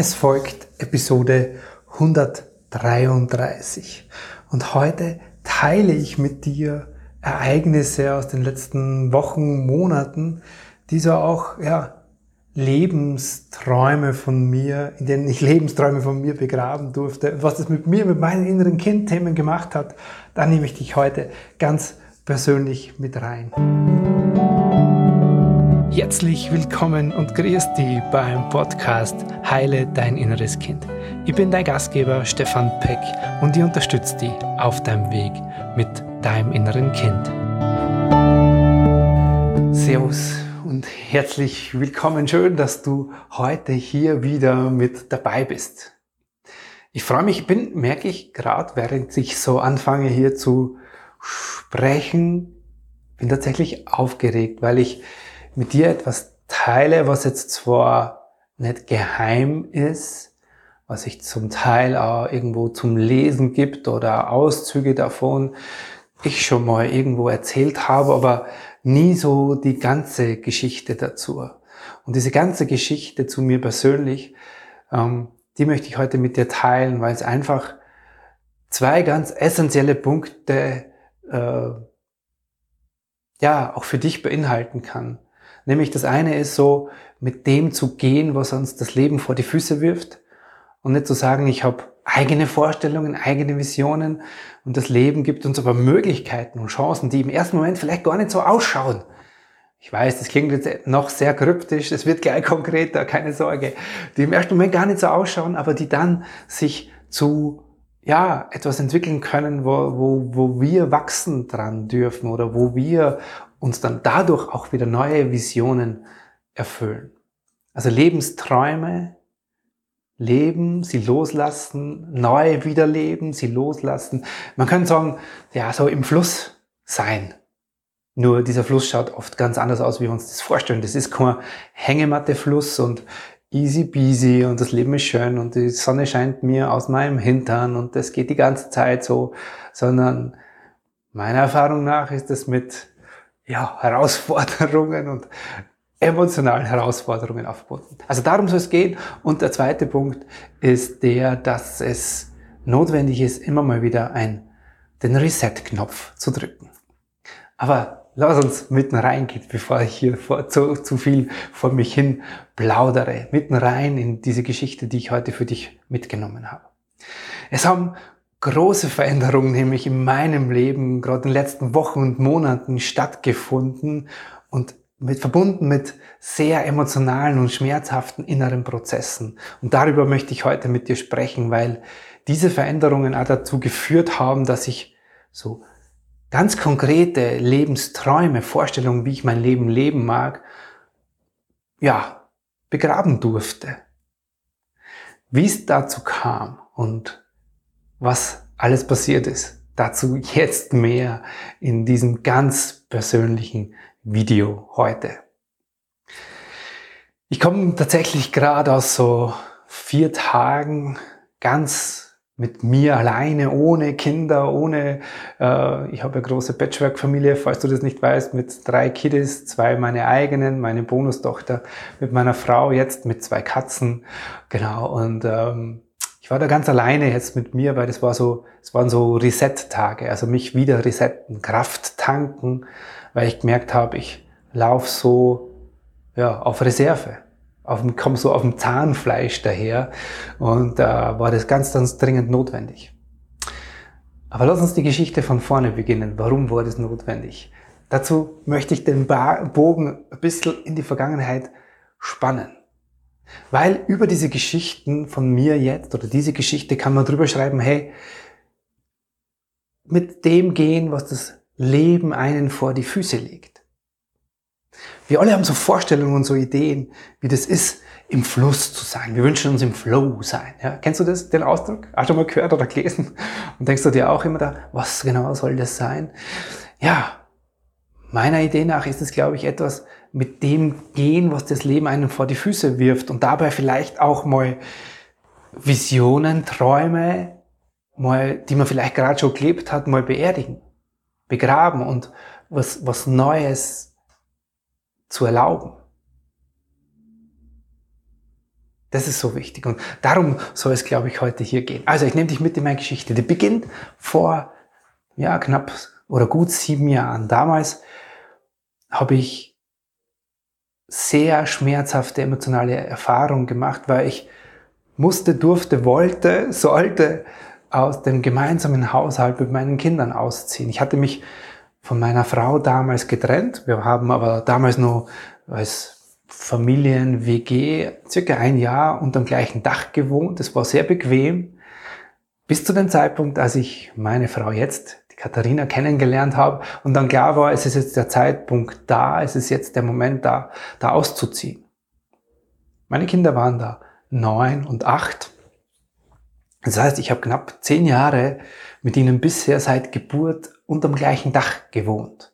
Es folgt Episode 133 und heute teile ich mit dir Ereignisse aus den letzten Wochen, Monaten, die so auch ja, Lebensträume von mir, in denen ich Lebensträume von mir begraben durfte. Was das mit mir, mit meinen inneren Kindthemen gemacht hat, da nehme ich dich heute ganz persönlich mit rein. Herzlich willkommen und grüß dich beim Podcast Heile dein inneres Kind. Ich bin dein Gastgeber Stefan Peck und ich unterstütze dich auf deinem Weg mit deinem inneren Kind. Servus und herzlich willkommen. Schön, dass du heute hier wieder mit dabei bist. Ich freue mich, bin, merke ich gerade, während ich so anfange hier zu sprechen, bin tatsächlich aufgeregt, weil ich mit dir etwas teile, was jetzt zwar nicht geheim ist, was sich zum Teil auch irgendwo zum Lesen gibt oder Auszüge davon, ich schon mal irgendwo erzählt habe, aber nie so die ganze Geschichte dazu. Und diese ganze Geschichte zu mir persönlich, ähm, die möchte ich heute mit dir teilen, weil es einfach zwei ganz essentielle Punkte äh, ja auch für dich beinhalten kann. Nämlich das eine ist so, mit dem zu gehen, was uns das Leben vor die Füße wirft und nicht zu sagen, ich habe eigene Vorstellungen, eigene Visionen und das Leben gibt uns aber Möglichkeiten und Chancen, die im ersten Moment vielleicht gar nicht so ausschauen. Ich weiß, das klingt jetzt noch sehr kryptisch, es wird gleich konkreter, keine Sorge, die im ersten Moment gar nicht so ausschauen, aber die dann sich zu ja, etwas entwickeln können, wo, wo, wo wir wachsen dran dürfen oder wo wir uns dann dadurch auch wieder neue Visionen erfüllen. Also Lebensträume leben, sie loslassen, neu wiederleben, sie loslassen. Man kann sagen, ja, so im Fluss sein. Nur dieser Fluss schaut oft ganz anders aus, wie wir uns das vorstellen. Das ist kein Hängematte-Fluss und easy peasy und das Leben ist schön und die Sonne scheint mir aus meinem Hintern und das geht die ganze Zeit so, sondern meiner Erfahrung nach ist es mit ja, Herausforderungen und emotionalen Herausforderungen aufgebunden. Also darum soll es gehen. Und der zweite Punkt ist der, dass es notwendig ist, immer mal wieder ein, den Reset-Knopf zu drücken. Aber lass uns mitten reingehen, bevor ich hier vor, zu, zu viel vor mich hin plaudere. Mitten rein in diese Geschichte, die ich heute für dich mitgenommen habe. Es haben große Veränderungen nämlich in meinem Leben gerade in den letzten Wochen und Monaten stattgefunden und mit, verbunden mit sehr emotionalen und schmerzhaften inneren Prozessen. Und darüber möchte ich heute mit dir sprechen, weil diese Veränderungen auch dazu geführt haben, dass ich so ganz konkrete Lebensträume, Vorstellungen, wie ich mein Leben leben mag, ja, begraben durfte. Wie es dazu kam und was alles passiert ist. Dazu jetzt mehr in diesem ganz persönlichen Video heute. Ich komme tatsächlich gerade aus so vier Tagen ganz mit mir alleine, ohne Kinder, ohne, äh, ich habe eine große Patchwork-Familie, falls du das nicht weißt, mit drei Kiddies, zwei meine eigenen, meine Bonustochter, mit meiner Frau jetzt mit zwei Katzen, genau, und ähm, ich war da ganz alleine jetzt mit mir, weil das war so, es waren so Reset-Tage, also mich wieder resetten, Kraft tanken, weil ich gemerkt habe, ich laufe so ja, auf Reserve, auf dem, komme so auf dem Zahnfleisch daher und da äh, war das ganz, ganz dringend notwendig. Aber lass uns die Geschichte von vorne beginnen. Warum war das notwendig? Dazu möchte ich den Bogen ein bisschen in die Vergangenheit spannen. Weil über diese Geschichten von mir jetzt oder diese Geschichte kann man drüber schreiben, hey, mit dem gehen, was das Leben einen vor die Füße legt. Wir alle haben so Vorstellungen und so Ideen, wie das ist, im Fluss zu sein. Wir wünschen uns im Flow sein. Ja, kennst du das, den Ausdruck? Hast du mal gehört oder gelesen? Und denkst du dir auch immer da, was genau soll das sein? Ja, meiner Idee nach ist es, glaube ich, etwas, mit dem gehen, was das Leben einem vor die Füße wirft und dabei vielleicht auch mal Visionen, Träume, mal, die man vielleicht gerade schon gelebt hat, mal beerdigen, begraben und was, was Neues zu erlauben. Das ist so wichtig. Und darum soll es, glaube ich, heute hier gehen. Also ich nehme dich mit in meine Geschichte. Die beginnt vor ja, knapp oder gut sieben Jahren. Damals habe ich sehr schmerzhafte emotionale Erfahrungen gemacht, weil ich musste, durfte, wollte, sollte aus dem gemeinsamen Haushalt mit meinen Kindern ausziehen. Ich hatte mich von meiner Frau damals getrennt. Wir haben aber damals nur als Familien-WG circa ein Jahr unter dem gleichen Dach gewohnt. Das war sehr bequem. Bis zu dem Zeitpunkt, als ich meine Frau jetzt, Katharina, kennengelernt habe und dann klar war, es ist jetzt der Zeitpunkt da, es ist jetzt der Moment da, da auszuziehen. Meine Kinder waren da neun und acht. Das heißt, ich habe knapp zehn Jahre mit ihnen bisher seit Geburt unterm gleichen Dach gewohnt.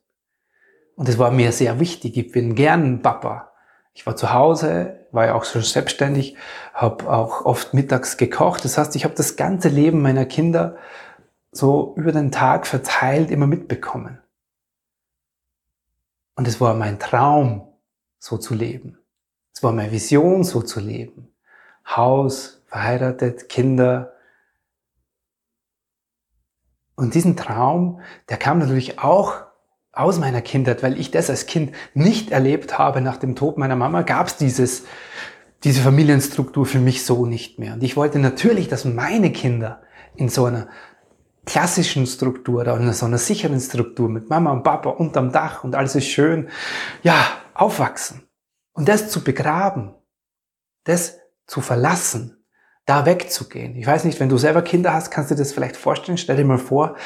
Und es war mir sehr wichtig. Ich bin gern Papa. Ich war zu Hause, war ja auch schon selbstständig, habe auch oft mittags gekocht. Das heißt, ich habe das ganze Leben meiner Kinder so über den Tag verteilt immer mitbekommen. Und es war mein Traum, so zu leben. Es war meine Vision, so zu leben. Haus, verheiratet, Kinder. Und diesen Traum, der kam natürlich auch aus meiner Kindheit, weil ich das als Kind nicht erlebt habe. Nach dem Tod meiner Mama gab es diese Familienstruktur für mich so nicht mehr. Und ich wollte natürlich, dass meine Kinder in so einer klassischen Struktur oder in so einer sicheren Struktur mit Mama und Papa unterm Dach und alles ist schön, ja, aufwachsen. Und das zu begraben, das zu verlassen, da wegzugehen. Ich weiß nicht, wenn du selber Kinder hast, kannst du dir das vielleicht vorstellen. Stell dir mal vor,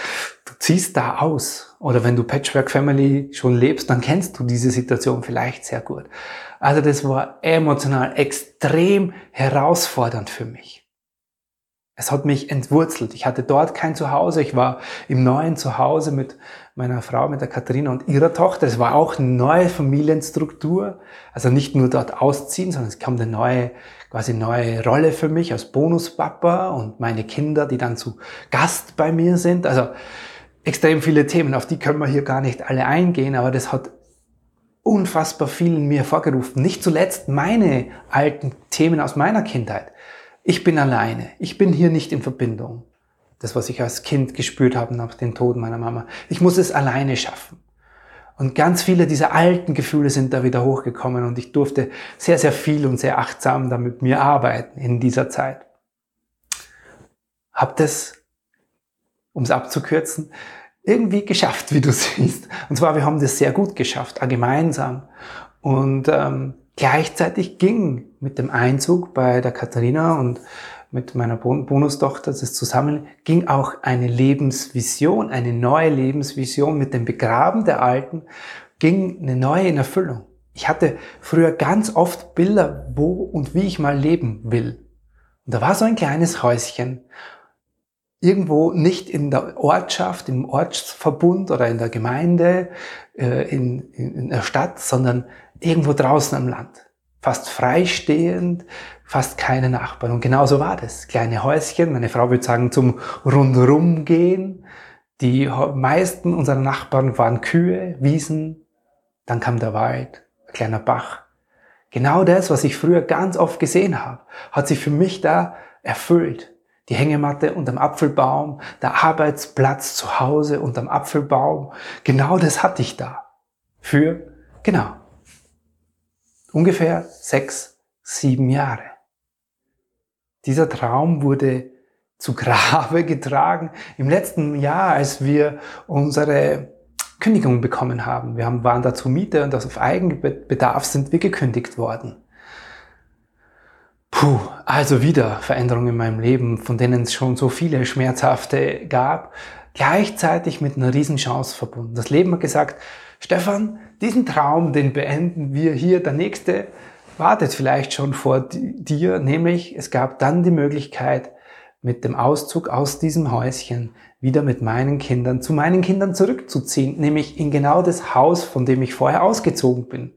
du ziehst da aus. Oder wenn du Patchwork Family schon lebst, dann kennst du diese Situation vielleicht sehr gut. Also das war emotional extrem herausfordernd für mich. Es hat mich entwurzelt. Ich hatte dort kein Zuhause. Ich war im neuen Zuhause mit meiner Frau, mit der Katharina und ihrer Tochter. Es war auch eine neue Familienstruktur. Also nicht nur dort ausziehen, sondern es kam eine neue, quasi neue Rolle für mich als Bonuspapa und meine Kinder, die dann zu Gast bei mir sind. Also extrem viele Themen, auf die können wir hier gar nicht alle eingehen, aber das hat unfassbar viel in mir vorgerufen. Nicht zuletzt meine alten Themen aus meiner Kindheit. Ich bin alleine. Ich bin hier nicht in Verbindung. Das, was ich als Kind gespürt habe nach dem Tod meiner Mama. Ich muss es alleine schaffen. Und ganz viele dieser alten Gefühle sind da wieder hochgekommen und ich durfte sehr, sehr viel und sehr achtsam da mit mir arbeiten in dieser Zeit. Hab das, um es abzukürzen, irgendwie geschafft, wie du siehst. Und zwar, wir haben das sehr gut geschafft, gemeinsam. Und ähm, gleichzeitig ging mit dem Einzug bei der Katharina und mit meiner Bonustochter das zusammen, ging auch eine Lebensvision, eine neue Lebensvision mit dem Begraben der Alten, ging eine neue in Erfüllung. Ich hatte früher ganz oft Bilder, wo und wie ich mal leben will. Und da war so ein kleines Häuschen, irgendwo nicht in der Ortschaft, im Ortsverbund oder in der Gemeinde, äh, in, in, in der Stadt, sondern irgendwo draußen am Land. Fast freistehend, fast keine Nachbarn. Und genau so war das. Kleine Häuschen, meine Frau würde sagen, zum Rundrum gehen. Die meisten unserer Nachbarn waren Kühe, Wiesen, dann kam der Wald, ein kleiner Bach. Genau das, was ich früher ganz oft gesehen habe, hat sich für mich da erfüllt. Die Hängematte unterm Apfelbaum, der Arbeitsplatz zu Hause unterm Apfelbaum, genau das hatte ich da. Für, genau, ungefähr sechs, sieben Jahre. Dieser Traum wurde zu Grabe getragen im letzten Jahr, als wir unsere Kündigung bekommen haben. Wir haben, waren da zur Miete und auf Eigenbedarf sind wir gekündigt worden. Puh, also wieder Veränderungen in meinem Leben, von denen es schon so viele schmerzhafte gab, gleichzeitig mit einer Riesenchance verbunden. Das Leben hat gesagt, Stefan, diesen Traum, den beenden wir hier. Der nächste wartet vielleicht schon vor dir, nämlich es gab dann die Möglichkeit, mit dem Auszug aus diesem Häuschen wieder mit meinen Kindern zu meinen Kindern zurückzuziehen, nämlich in genau das Haus, von dem ich vorher ausgezogen bin.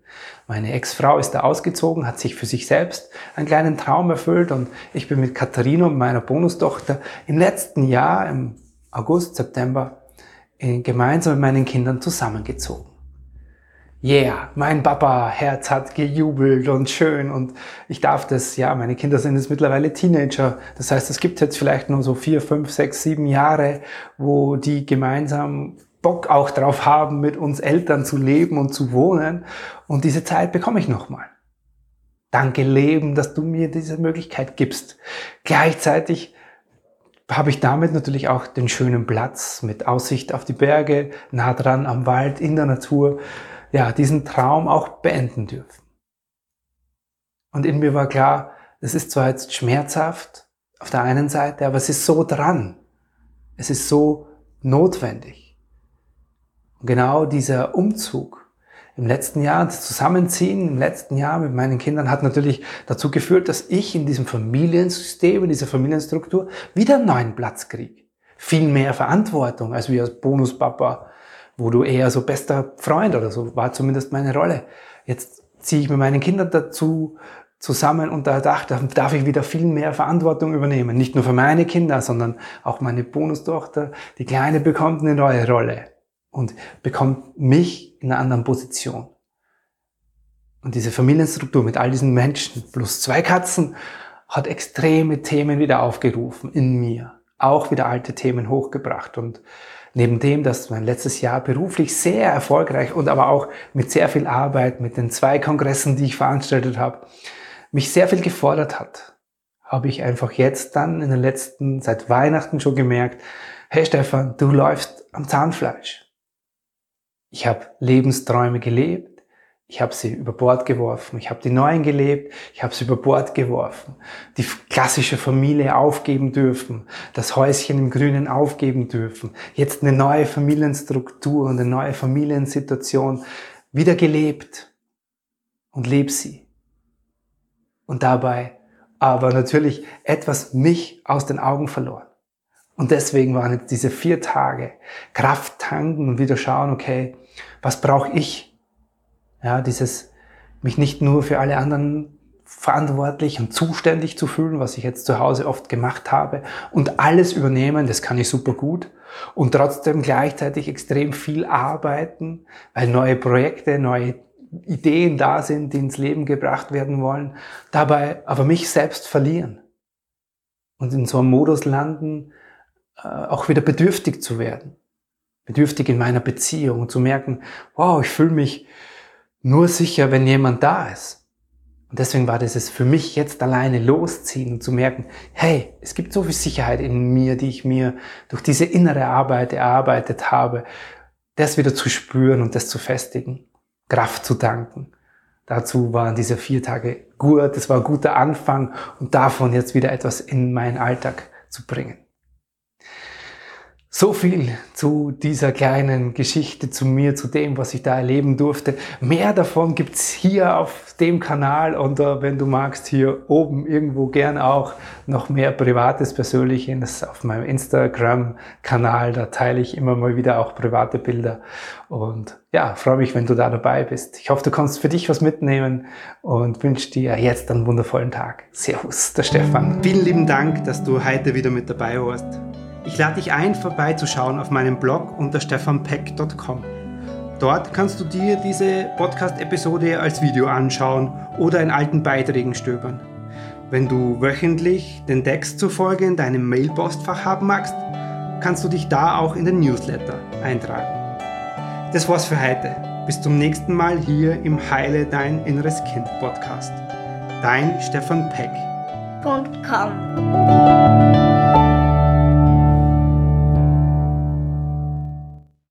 Meine Ex-Frau ist da ausgezogen, hat sich für sich selbst einen kleinen Traum erfüllt und ich bin mit Katharina und meiner Bonustochter im letzten Jahr, im August, September, gemeinsam mit meinen Kindern zusammengezogen. Yeah, mein Papa-Herz hat gejubelt und schön und ich darf das, ja, meine Kinder sind jetzt mittlerweile Teenager. Das heißt, es gibt jetzt vielleicht nur so vier, fünf, sechs, sieben Jahre, wo die gemeinsam Bock auch drauf haben, mit uns Eltern zu leben und zu wohnen. Und diese Zeit bekomme ich nochmal. Danke Leben, dass du mir diese Möglichkeit gibst. Gleichzeitig habe ich damit natürlich auch den schönen Platz mit Aussicht auf die Berge, nah dran am Wald, in der Natur, ja, diesen Traum auch beenden dürfen. Und in mir war klar, es ist zwar jetzt schmerzhaft auf der einen Seite, aber es ist so dran. Es ist so notwendig. Und genau dieser Umzug im letzten Jahr, das Zusammenziehen im letzten Jahr mit meinen Kindern hat natürlich dazu geführt, dass ich in diesem Familiensystem, in dieser Familienstruktur wieder einen neuen Platz kriege. Viel mehr Verantwortung als wie als Bonuspapa, wo du eher so bester Freund oder so war zumindest meine Rolle. Jetzt ziehe ich mit meinen Kindern dazu zusammen und da dachte, darf ich wieder viel mehr Verantwortung übernehmen. Nicht nur für meine Kinder, sondern auch meine Bonustochter. Die Kleine bekommt eine neue Rolle und bekommt mich in einer anderen Position. Und diese Familienstruktur mit all diesen Menschen plus zwei Katzen hat extreme Themen wieder aufgerufen in mir. Auch wieder alte Themen hochgebracht. Und neben dem, dass mein letztes Jahr beruflich sehr erfolgreich und aber auch mit sehr viel Arbeit, mit den zwei Kongressen, die ich veranstaltet habe, mich sehr viel gefordert hat, habe ich einfach jetzt dann in den letzten, seit Weihnachten schon gemerkt, hey Stefan, du läufst am Zahnfleisch. Ich habe Lebensträume gelebt, ich habe sie über Bord geworfen, ich habe die neuen gelebt, ich habe sie über Bord geworfen, die klassische Familie aufgeben dürfen, das Häuschen im Grünen aufgeben dürfen, jetzt eine neue Familienstruktur und eine neue Familiensituation wieder gelebt und lebe sie. Und dabei aber natürlich etwas mich aus den Augen verloren. Und deswegen waren jetzt diese vier Tage Kraft tanken und wieder schauen, okay, was brauche ich? Ja, dieses, mich nicht nur für alle anderen verantwortlich und zuständig zu fühlen, was ich jetzt zu Hause oft gemacht habe und alles übernehmen, das kann ich super gut und trotzdem gleichzeitig extrem viel arbeiten, weil neue Projekte, neue Ideen da sind, die ins Leben gebracht werden wollen, dabei aber mich selbst verlieren und in so einem Modus landen, äh, auch wieder bedürftig zu werden bedürftig in meiner Beziehung und zu merken, wow, ich fühle mich nur sicher, wenn jemand da ist. Und deswegen war das es für mich jetzt alleine losziehen und zu merken, hey, es gibt so viel Sicherheit in mir, die ich mir durch diese innere Arbeit erarbeitet habe, das wieder zu spüren und das zu festigen, Kraft zu danken. Dazu waren diese vier Tage gut, das war ein guter Anfang und davon jetzt wieder etwas in meinen Alltag zu bringen. So viel zu dieser kleinen Geschichte, zu mir, zu dem, was ich da erleben durfte. Mehr davon gibt's hier auf dem Kanal und uh, wenn du magst, hier oben irgendwo gern auch noch mehr Privates, Persönliches auf meinem Instagram-Kanal. Da teile ich immer mal wieder auch private Bilder und ja, freue mich, wenn du da dabei bist. Ich hoffe, du kannst für dich was mitnehmen und wünsche dir jetzt einen wundervollen Tag. Servus, der Stefan. Vielen lieben Dank, dass du heute wieder mit dabei warst. Ich lade dich ein, vorbeizuschauen auf meinem Blog unter stefanpeck.com. Dort kannst du dir diese Podcast-Episode als Video anschauen oder in alten Beiträgen stöbern. Wenn du wöchentlich den Text zufolge in deinem Mailpostfach haben magst, kannst du dich da auch in den Newsletter eintragen. Das war's für heute. Bis zum nächsten Mal hier im Heile Dein Inneres Kind Podcast. Dein Stefan Peck. .com.